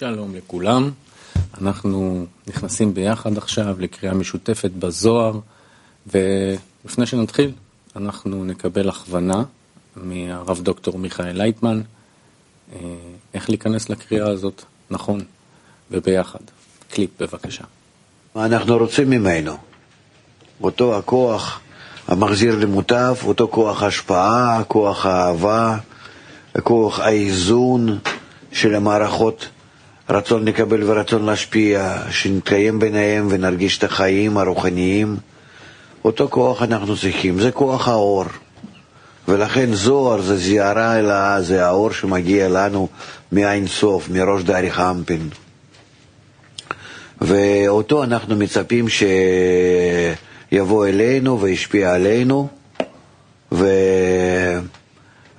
שלום לכולם, אנחנו נכנסים ביחד עכשיו לקריאה משותפת בזוהר ולפני שנתחיל אנחנו נקבל הכוונה מהרב דוקטור מיכאל לייטמן אה, איך להיכנס לקריאה הזאת נכון וביחד. קליפ בבקשה. מה אנחנו רוצים ממנו? אותו הכוח המחזיר למוטב, אותו כוח השפעה, כוח האהבה, כוח האיזון של המערכות רצון לקבל ורצון להשפיע, שנתקיים ביניהם ונרגיש את החיים הרוחניים. אותו כוח אנחנו צריכים, זה כוח האור. ולכן זוהר זה זיערה אלאה, זה האור שמגיע לנו מאין סוף, מראש דאריך אמפין. ואותו אנחנו מצפים שיבוא אלינו וישפיע עלינו, ו...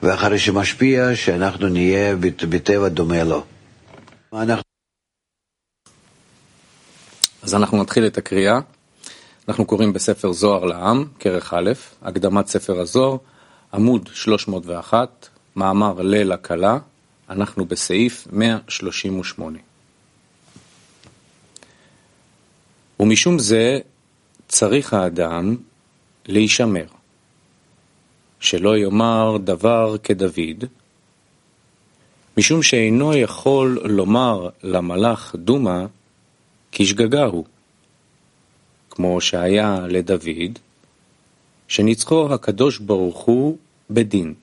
ואחרי שמשפיע, שאנחנו נהיה בטבע דומה לו. אז אנחנו נתחיל את הקריאה. אנחנו קוראים בספר זוהר לעם, כרך א', הקדמת ספר הזוהר, עמוד 301, מאמר ליל הכלה, אנחנו בסעיף 138. ומשום זה צריך האדם להישמר, שלא יאמר דבר כדוד, משום שאינו יכול לומר למלאך דומא, כי שגגה הוא, כמו שהיה לדוד, שניצחו הקדוש ברוך הוא בדין.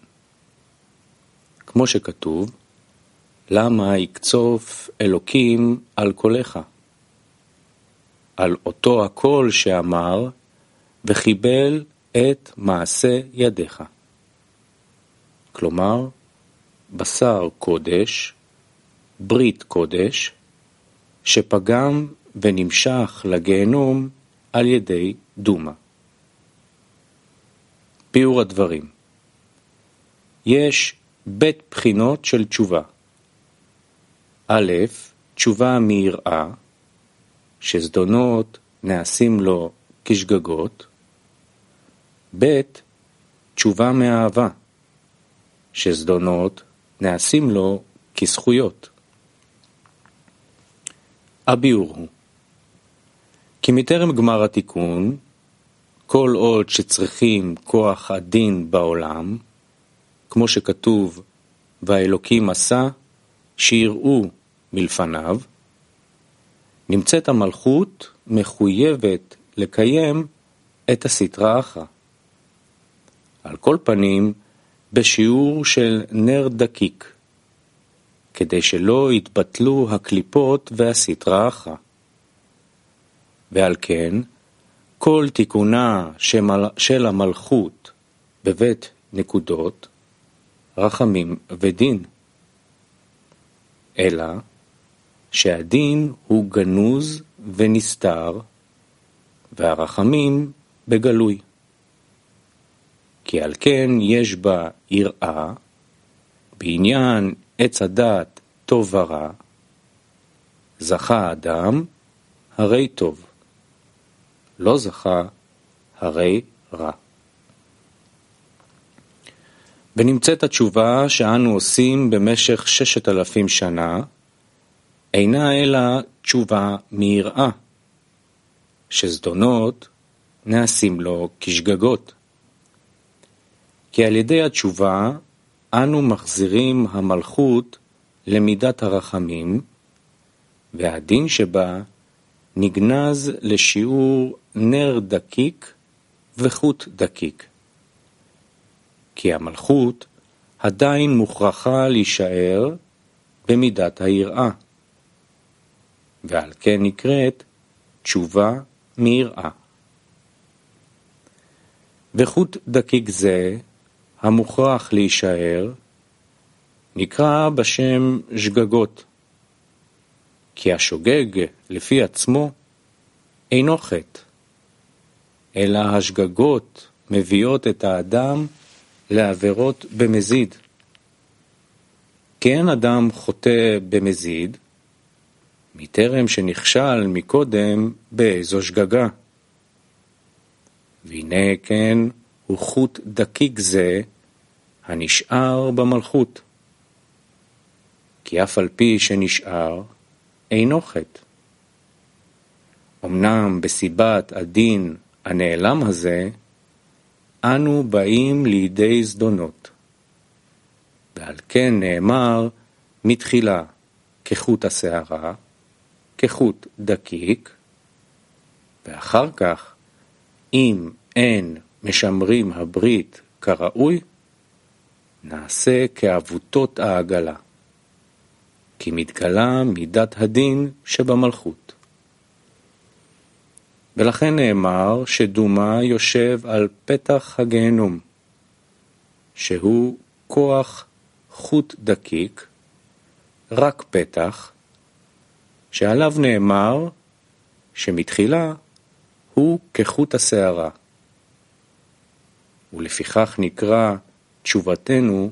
כמו שכתוב, למה יקצוף אלוקים על קולך? על אותו הקול שאמר, וחיבל את מעשה ידיך. כלומר, בשר קודש, ברית קודש, שפגם ונמשך לגיהנום על ידי דומא. ביאור הדברים יש בית בחינות של תשובה. א', תשובה מיראה, שזדונות נעשים לו כשגגות. ב', תשובה מאהבה, שזדונות נעשים לו כזכויות. הביאור הוא כי מטרם גמר התיקון, כל עוד שצריכים כוח הדין בעולם, כמו שכתוב, והאלוקים עשה, שיראו מלפניו, נמצאת המלכות מחויבת לקיים את הסטרה אחרא. על כל פנים, בשיעור של נר דקיק, כדי שלא יתבטלו הקליפות והסטרה אחרא. ועל כן, כל תיקונה של המלכות בבית נקודות, רחמים ודין. אלא שהדין הוא גנוז ונסתר, והרחמים בגלוי. כי על כן יש בה יראה, בעניין עץ הדעת טוב ורע, זכה אדם, הרי טוב. לא זכה, הרי רע. ונמצאת התשובה שאנו עושים במשך ששת אלפים שנה, אינה אלא תשובה מיראה, שזדונות נעשים לו כשגגות. כי על ידי התשובה אנו מחזירים המלכות למידת הרחמים, והדין שבה נגנז לשיעור נר דקיק וחוט דקיק. כי המלכות עדיין מוכרחה להישאר במידת היראה, ועל כן נקראת תשובה מיראה. וחוט דקיק זה, המוכרח להישאר, נקרא בשם שגגות, כי השוגג לפי עצמו אינו חטא, אלא השגגות מביאות את האדם לעבירות במזיד. כי אין אדם חוטא במזיד, מטרם שנכשל מקודם באיזו שגגה. והנה כן הוא חוט דקיק זה הנשאר במלכות. כי אף על פי שנשאר, אינו חטא. אמנם בסיבת הדין הנעלם הזה, אנו באים לידי זדונות. ועל כן נאמר מתחילה כחוט השערה, כחוט דקיק, ואחר כך, אם אין משמרים הברית כראוי, נעשה כעבותות העגלה, כי מתגלה מידת הדין שבמלכות. ולכן נאמר שדומה יושב על פתח הגיהנום, שהוא כוח חוט דקיק, רק פתח, שעליו נאמר שמתחילה הוא כחוט השערה. ולפיכך נקרא תשובתנו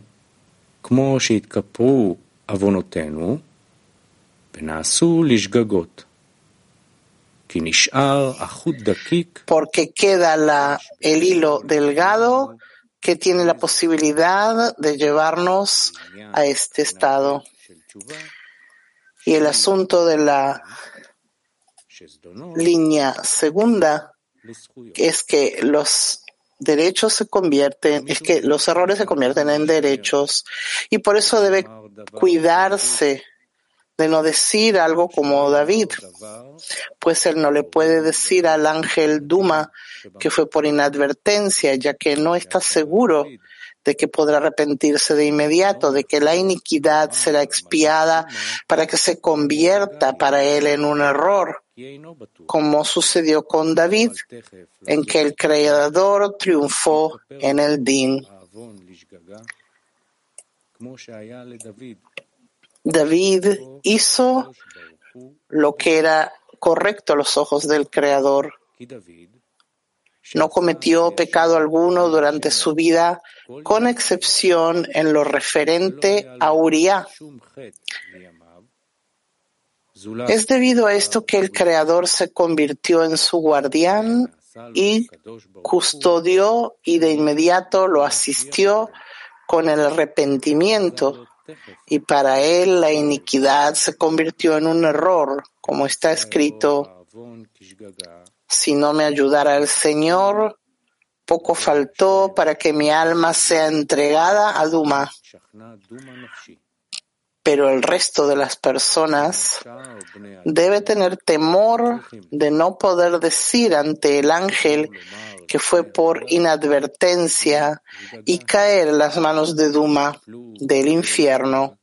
כמו שהתכפרו עוונותינו ונעשו לשגגות. כי נשאר החוט דקיק. Porque queda la, el hilo delgado que tiene la posibilidad de llevarnos a este estado. Y el asunto de la línea segunda es que los derechos se convierten, es que los errores se convierten en derechos y por eso debe cuidarse de no decir algo como David, pues él no le puede decir al ángel Duma que fue por inadvertencia, ya que no está seguro de que podrá arrepentirse de inmediato, de que la iniquidad será expiada para que se convierta para él en un error, como sucedió con David, en que el Creador triunfó en el Din. David hizo lo que era correcto a los ojos del Creador. No cometió pecado alguno durante su vida, con excepción en lo referente a Uriah. Es debido a esto que el Creador se convirtió en su guardián y custodió y de inmediato lo asistió con el arrepentimiento y para él la iniquidad se convirtió en un error, como está escrito, si no me ayudara el Señor, poco faltó para que mi alma sea entregada a Duma. Pero el resto de las personas debe tener temor de no poder decir ante el ángel que fue por inadvertencia y caer en las manos de Duma del infierno.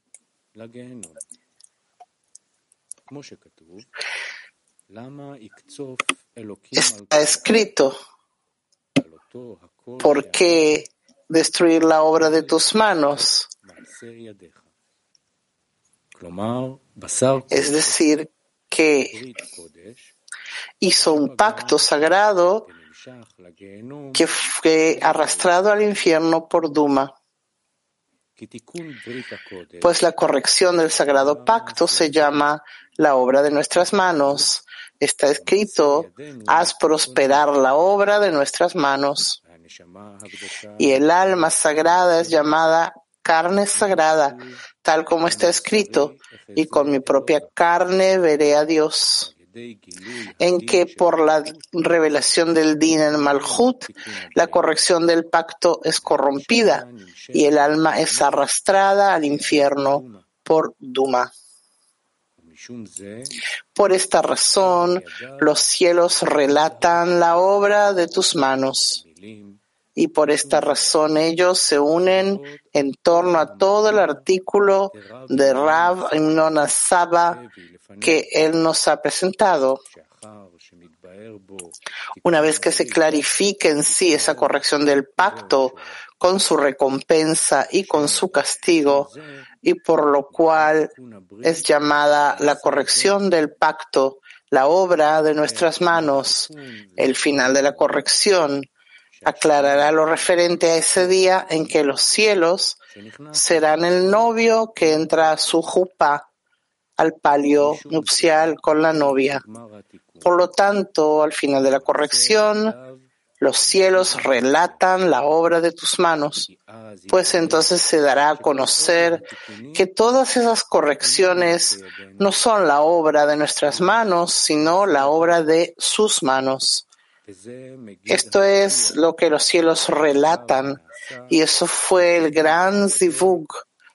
Está escrito, ¿por qué destruir la obra de tus manos? Es decir, que hizo un pacto sagrado que fue arrastrado al infierno por Duma. Pues la corrección del sagrado pacto se llama la obra de nuestras manos. Está escrito, haz prosperar la obra de nuestras manos. Y el alma sagrada es llamada carne sagrada, tal como está escrito, y con mi propia carne veré a Dios en que por la revelación del Din en Malhut, la corrección del pacto es corrompida y el alma es arrastrada al infierno por Duma. Por esta razón, los cielos relatan la obra de tus manos. Y por esta razón ellos se unen en torno a todo el artículo de Rav Saba que él nos ha presentado. Una vez que se clarifique en sí esa corrección del pacto con su recompensa y con su castigo, y por lo cual es llamada la corrección del pacto, la obra de nuestras manos, el final de la corrección, aclarará lo referente a ese día en que los cielos serán el novio que entra a su jupa al palio nupcial con la novia. Por lo tanto, al final de la corrección, los cielos relatan la obra de tus manos, pues entonces se dará a conocer que todas esas correcciones no son la obra de nuestras manos, sino la obra de sus manos. Esto es lo que los cielos relatan, y eso fue el gran zivug,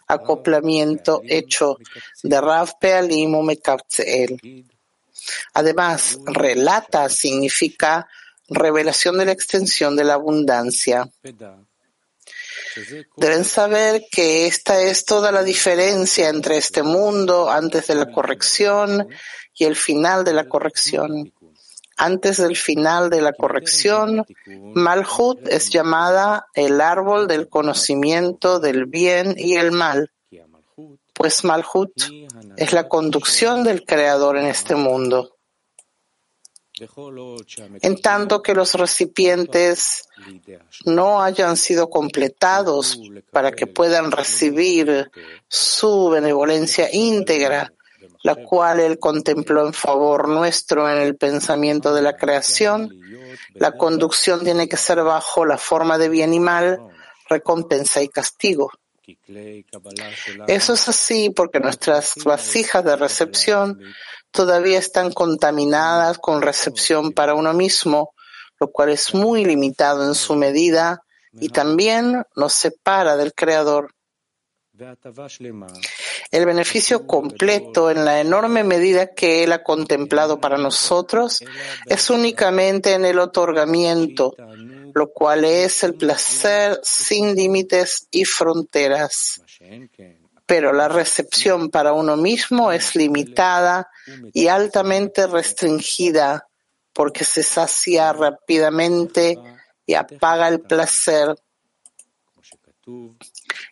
acoplamiento hecho de Rav Pealim Mekabtzel. Además, relata significa revelación de la extensión de la abundancia. Deben saber que esta es toda la diferencia entre este mundo antes de la corrección y el final de la corrección. Antes del final de la corrección, Malhut es llamada el árbol del conocimiento del bien y el mal, pues Malhut es la conducción del Creador en este mundo. En tanto que los recipientes no hayan sido completados para que puedan recibir su benevolencia íntegra, la cual Él contempló en favor nuestro en el pensamiento de la creación, la conducción tiene que ser bajo la forma de bien y mal, recompensa y castigo. Eso es así porque nuestras vasijas de recepción todavía están contaminadas con recepción para uno mismo, lo cual es muy limitado en su medida y también nos separa del Creador. El beneficio completo en la enorme medida que Él ha contemplado para nosotros es únicamente en el otorgamiento, lo cual es el placer sin límites y fronteras. Pero la recepción para uno mismo es limitada y altamente restringida porque se sacia rápidamente y apaga el placer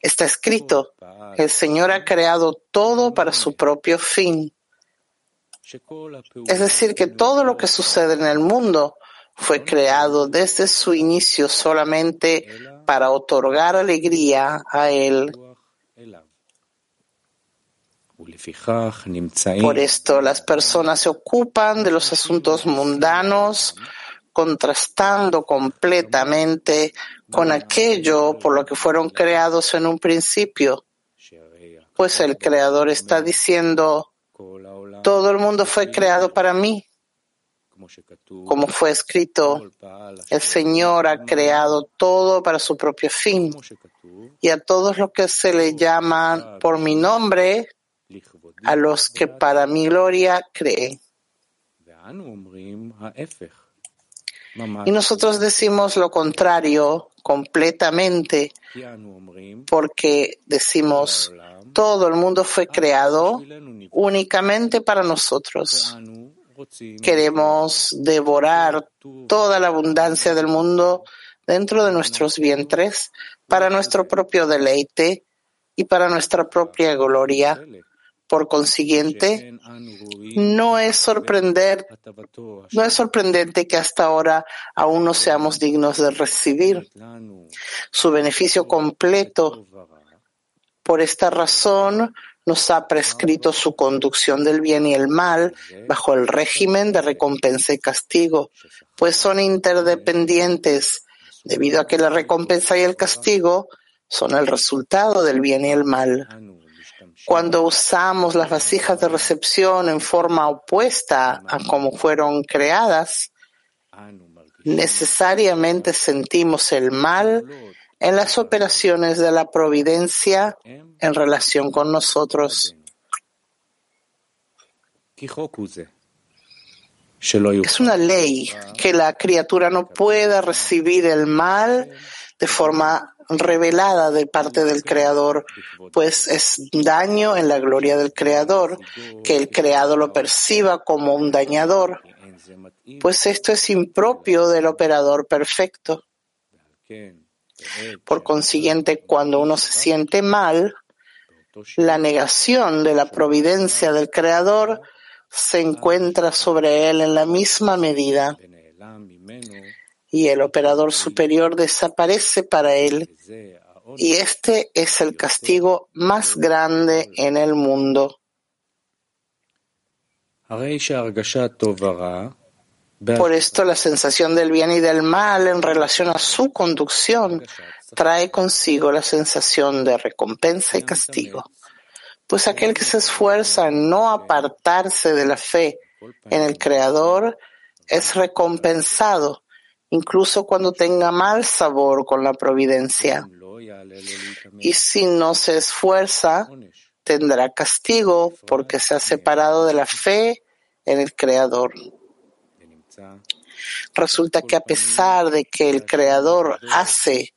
Está escrito, el Señor ha creado todo para su propio fin. Es decir, que todo lo que sucede en el mundo fue creado desde su inicio solamente para otorgar alegría a Él. Por esto las personas se ocupan de los asuntos mundanos contrastando completamente con aquello por lo que fueron creados en un principio. Pues el Creador está diciendo, todo el mundo fue creado para mí. Como fue escrito, el Señor ha creado todo para su propio fin. Y a todos los que se le llaman por mi nombre, a los que para mi gloria creen. Y nosotros decimos lo contrario completamente, porque decimos, todo el mundo fue creado únicamente para nosotros. Queremos devorar toda la abundancia del mundo dentro de nuestros vientres para nuestro propio deleite y para nuestra propia gloria. Por consiguiente, no es, sorprendente que hasta ahora aún no seamos dignos de recibir su beneficio completo. Por esta razón, nos ha prescrito su conducción del bien y el mal bajo el régimen de recompensa y castigo, pues son interdependientes, debido a que la recompensa y el castigo son el resultado del bien y el mal. Cuando usamos las vasijas de recepción en forma opuesta a como fueron creadas, necesariamente sentimos el mal en las operaciones de la providencia en relación con nosotros. Es una ley que la criatura no pueda recibir el mal de forma revelada de parte del Creador, pues es daño en la gloria del Creador, que el Creado lo perciba como un dañador, pues esto es impropio del operador perfecto. Por consiguiente, cuando uno se siente mal, la negación de la providencia del Creador se encuentra sobre él en la misma medida y el operador superior desaparece para él y este es el castigo más grande en el mundo. Por esto la sensación del bien y del mal en relación a su conducción trae consigo la sensación de recompensa y castigo. Pues aquel que se esfuerza en no apartarse de la fe en el Creador es recompensado, incluso cuando tenga mal sabor con la providencia. Y si no se esfuerza, tendrá castigo porque se ha separado de la fe en el Creador. Resulta que a pesar de que el Creador hace,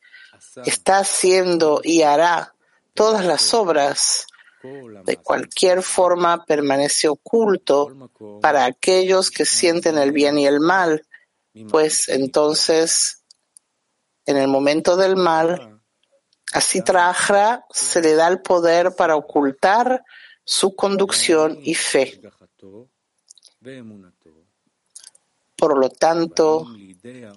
está haciendo y hará todas las obras, de cualquier forma permanece oculto para aquellos que sienten el bien y el mal, pues entonces, en el momento del mal, así Trajra se le da el poder para ocultar su conducción y fe. Por lo tanto,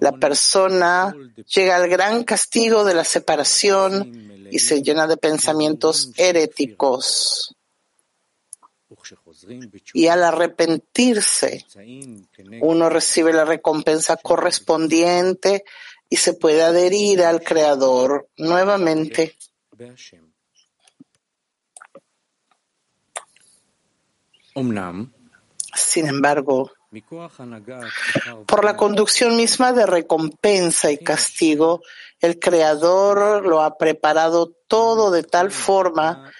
la persona llega al gran castigo de la separación y se llena de pensamientos heréticos. Y al arrepentirse, uno recibe la recompensa correspondiente y se puede adherir al Creador nuevamente. Sin embargo, por la conducción misma de recompensa y castigo, el Creador lo ha preparado todo de tal forma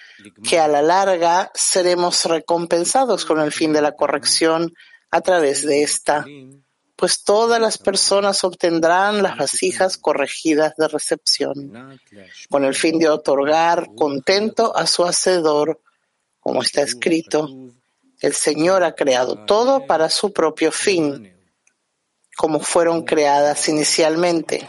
que a la larga seremos recompensados con el fin de la corrección a través de esta, pues todas las personas obtendrán las vasijas corregidas de recepción, con el fin de otorgar contento a su Hacedor, como está escrito. El Señor ha creado todo para su propio fin, como fueron creadas inicialmente.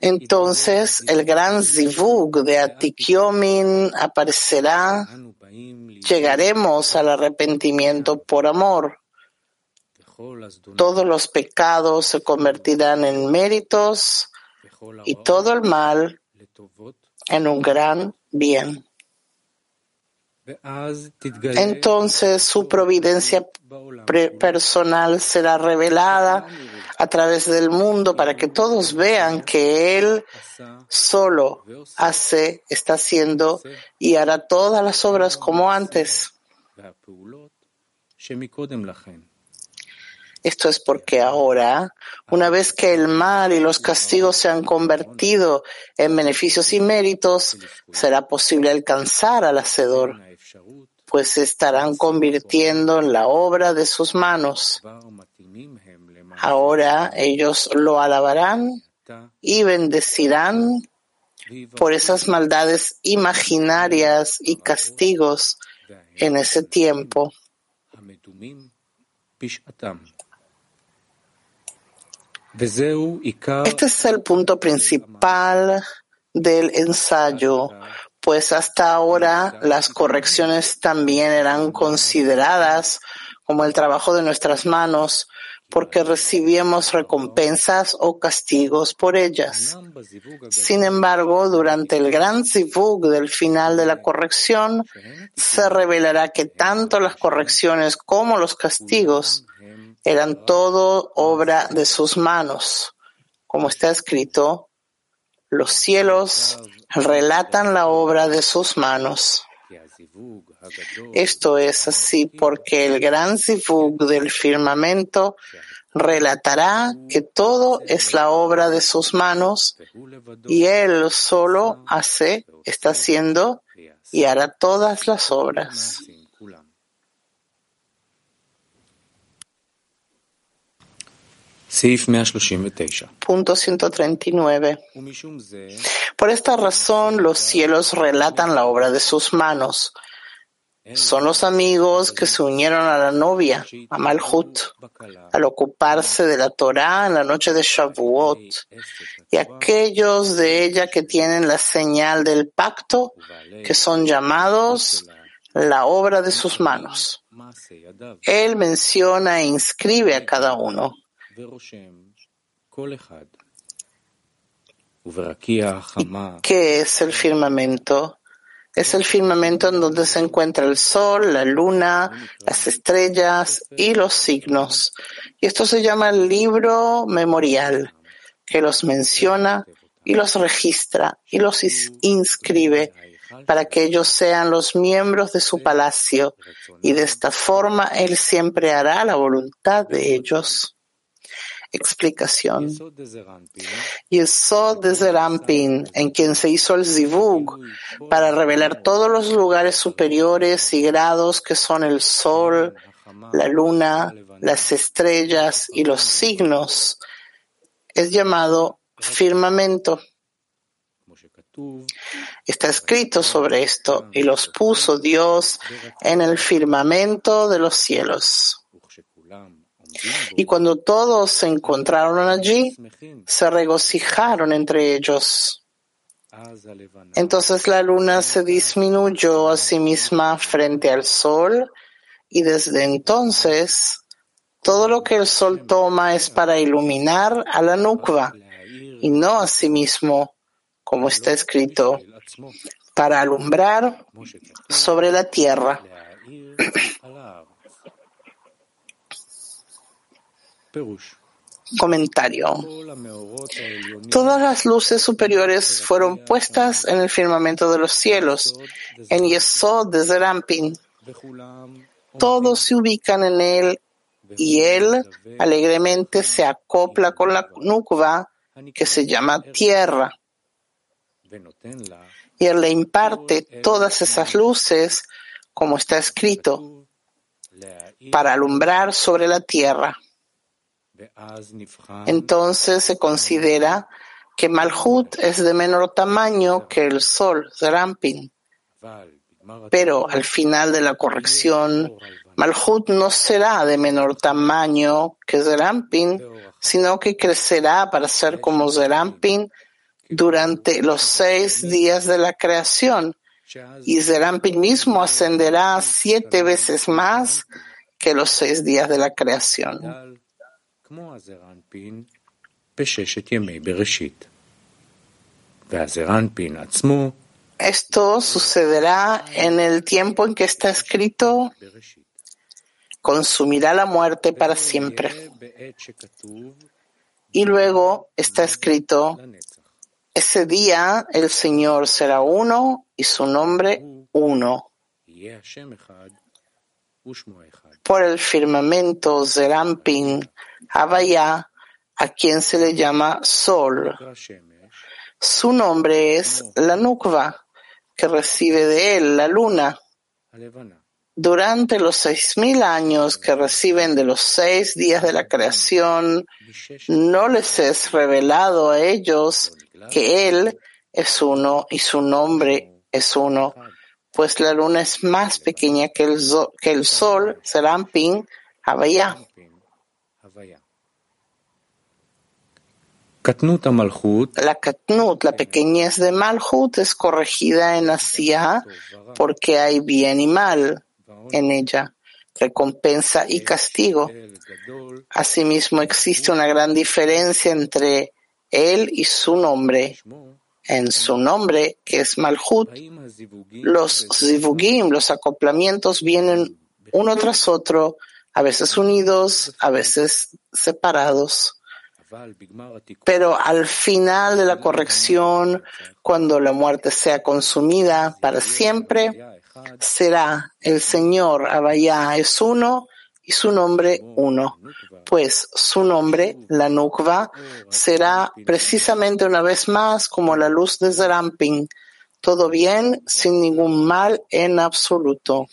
Entonces el gran zivug de Atikyomin aparecerá, llegaremos al arrepentimiento por amor. Todos los pecados se convertirán en méritos y todo el mal en un gran bien. Entonces su providencia personal será revelada a través del mundo para que todos vean que Él solo hace, está haciendo y hará todas las obras como antes. Esto es porque ahora, una vez que el mal y los castigos se han convertido en beneficios y méritos, será posible alcanzar al Hacedor pues se estarán convirtiendo en la obra de sus manos. Ahora ellos lo alabarán y bendecirán por esas maldades imaginarias y castigos en ese tiempo. Este es el punto principal del ensayo pues hasta ahora las correcciones también eran consideradas como el trabajo de nuestras manos, porque recibíamos recompensas o castigos por ellas. Sin embargo, durante el gran zivug del final de la corrección, se revelará que tanto las correcciones como los castigos eran todo obra de sus manos, como está escrito, los cielos relatan la obra de sus manos. Esto es así porque el gran zivug del firmamento relatará que todo es la obra de sus manos y él solo hace, está haciendo y hará todas las obras. Punto 139. Por esta razón los cielos relatan la obra de sus manos. Son los amigos que se unieron a la novia, a Malhut, al ocuparse de la Torá en la noche de Shavuot, y aquellos de ella que tienen la señal del pacto, que son llamados la obra de sus manos. Él menciona e inscribe a cada uno. ¿Qué es el firmamento? Es el firmamento en donde se encuentra el sol, la luna, las estrellas y los signos. Y esto se llama el libro memorial, que los menciona y los registra y los inscribe para que ellos sean los miembros de su palacio, y de esta forma Él siempre hará la voluntad de ellos. Explicación. Yesod de Zerampin, en quien se hizo el Zivug, para revelar todos los lugares superiores y grados que son el sol, la luna, las estrellas y los signos, es llamado firmamento. Está escrito sobre esto y los puso Dios en el firmamento de los cielos. Y cuando todos se encontraron allí, se regocijaron entre ellos. Entonces la luna se disminuyó a sí misma frente al sol y desde entonces todo lo que el sol toma es para iluminar a la nukva y no a sí mismo, como está escrito, para alumbrar sobre la tierra. Comentario. Todas las luces superiores fueron puestas en el firmamento de los cielos, en Yesod de Zerampin. Todos se ubican en él y él alegremente se acopla con la nukva que se llama tierra. Y él le imparte todas esas luces, como está escrito, para alumbrar sobre la tierra. Entonces se considera que Malhut es de menor tamaño que el Sol, Zerampin. Pero al final de la corrección, Malhut no será de menor tamaño que Zerampin, sino que crecerá para ser como Zerampin durante los seis días de la creación. Y Zerampin mismo ascenderá siete veces más que los seis días de la creación. Esto sucederá en el tiempo en que está escrito, consumirá la muerte para siempre. Y luego está escrito, ese día el Señor será uno y su nombre uno. Por el firmamento Zerampin Havaya, a quien se le llama Sol. Su nombre es la Nukva, que recibe de él la luna. Durante los seis mil años que reciben de los seis días de la creación, no les es revelado a ellos que Él es uno y su nombre es uno pues la luna es más pequeña que el, que el sol, Serampin. La Katnut, la pequeñez de Malhut, es corregida en Asia porque hay bien y mal en ella, recompensa y castigo. Asimismo, existe una gran diferencia entre él y su nombre en su nombre, que es Malhut, los zivugim, los acoplamientos vienen uno tras otro, a veces unidos, a veces separados. Pero al final de la corrección, cuando la muerte sea consumida para siempre, será el Señor Abayá es uno y su nombre uno, pues su nombre, la Nukva, será precisamente una vez más como la luz de Zerampin, todo bien, sin ningún mal en absoluto.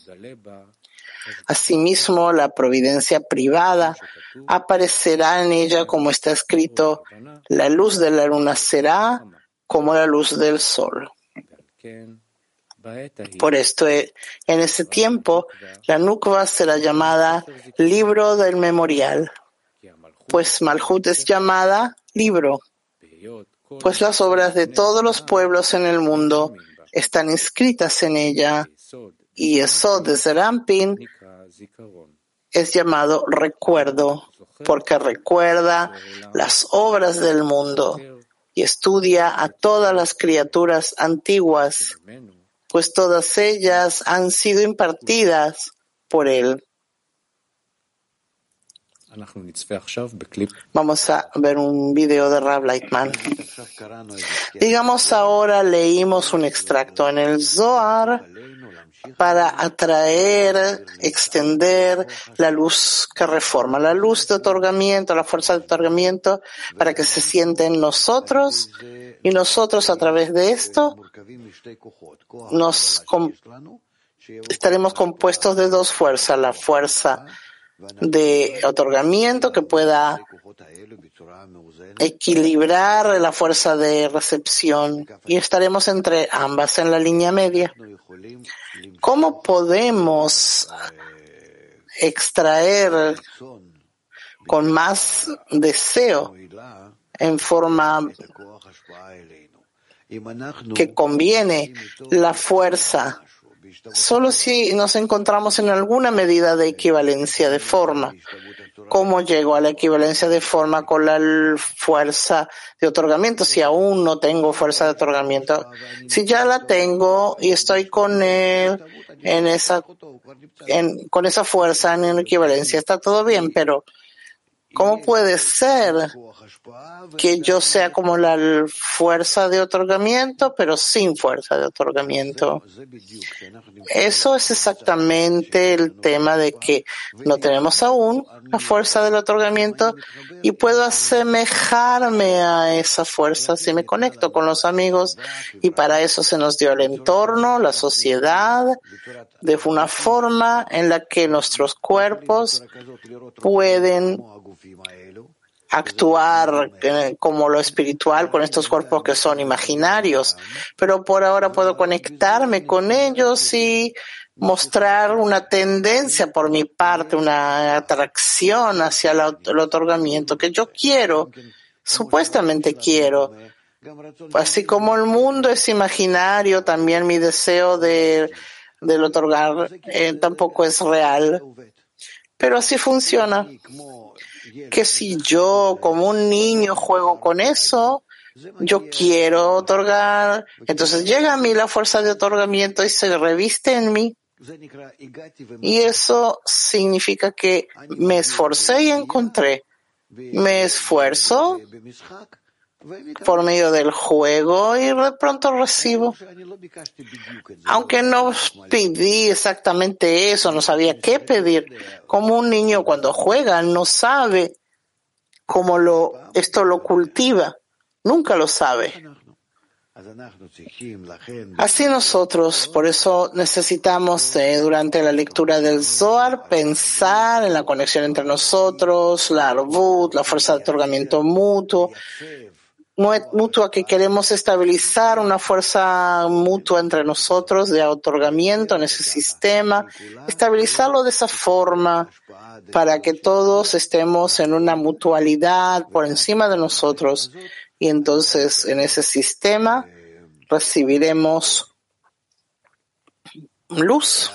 Asimismo, la providencia privada aparecerá en ella como está escrito, la luz de la luna será como la luz del sol. Por esto, eh, en ese tiempo, la Nukva será llamada libro del memorial, pues Malhut es llamada libro, pues las obras de todos los pueblos en el mundo están inscritas en ella, y eso de Zerampin es llamado recuerdo, porque recuerda las obras del mundo y estudia a todas las criaturas antiguas pues todas ellas han sido impartidas por él. Vamos a ver un video de Rav Lightman. Digamos ahora leímos un extracto en el Zohar para atraer, extender la luz que reforma, la luz de otorgamiento, la fuerza de otorgamiento, para que se siente en nosotros y nosotros a través de esto nos estaremos compuestos de dos fuerzas, la fuerza de otorgamiento que pueda equilibrar la fuerza de recepción y estaremos entre ambas en la línea media. ¿Cómo podemos extraer con más deseo en forma que conviene la fuerza solo si nos encontramos en alguna medida de equivalencia de forma. ¿Cómo llego a la equivalencia de forma con la fuerza de otorgamiento si aún no tengo fuerza de otorgamiento? Si ya la tengo y estoy con él en esa, con esa fuerza en equivalencia, está todo bien, pero ¿cómo puede ser que yo sea como la fuerza de otorgamiento, pero sin fuerza de otorgamiento. Eso es exactamente el tema de que no tenemos aún la fuerza del otorgamiento y puedo asemejarme a esa fuerza si me conecto con los amigos y para eso se nos dio el entorno, la sociedad, de una forma en la que nuestros cuerpos pueden actuar como lo espiritual con estos cuerpos que son imaginarios, pero por ahora puedo conectarme con ellos y mostrar una tendencia por mi parte, una atracción hacia el otorgamiento que yo quiero, supuestamente quiero. Así como el mundo es imaginario, también mi deseo de, del otorgar eh, tampoco es real. Pero así funciona que si yo como un niño juego con eso, yo quiero otorgar, entonces llega a mí la fuerza de otorgamiento y se reviste en mí. Y eso significa que me esforcé y encontré. Me esfuerzo por medio del juego y de pronto recibo. Aunque no pedí exactamente eso, no sabía qué pedir. Como un niño cuando juega no sabe cómo lo, esto lo cultiva. Nunca lo sabe. Así nosotros, por eso necesitamos eh, durante la lectura del Zohar pensar en la conexión entre nosotros, la arbut, la fuerza de otorgamiento mutuo, mutua que queremos estabilizar una fuerza mutua entre nosotros de otorgamiento en ese sistema, estabilizarlo de esa forma para que todos estemos en una mutualidad por encima de nosotros y entonces en ese sistema recibiremos luz.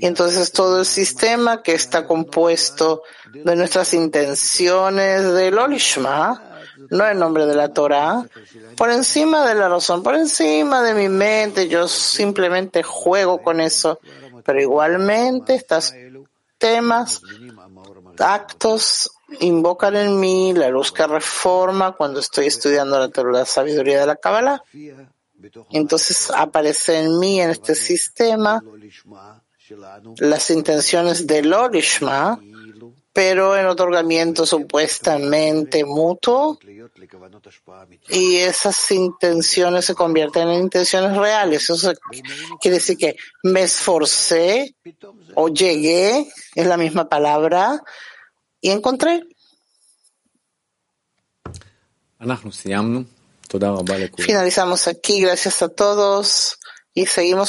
Y entonces todo el sistema que está compuesto de nuestras intenciones del Olishma, no en nombre de la Torah, por encima de la razón, por encima de mi mente, yo simplemente juego con eso, pero igualmente estas temas, actos invocan en mí la luz que reforma cuando estoy estudiando la, la sabiduría de la Kabbalah. Entonces aparece en mí, en este sistema, las intenciones del Olishma, pero en otorgamiento supuestamente mutuo y esas intenciones se convierten en intenciones reales. Eso quiere decir que me esforcé o llegué, es la misma palabra, y encontré. Finalizamos aquí, gracias a todos y seguimos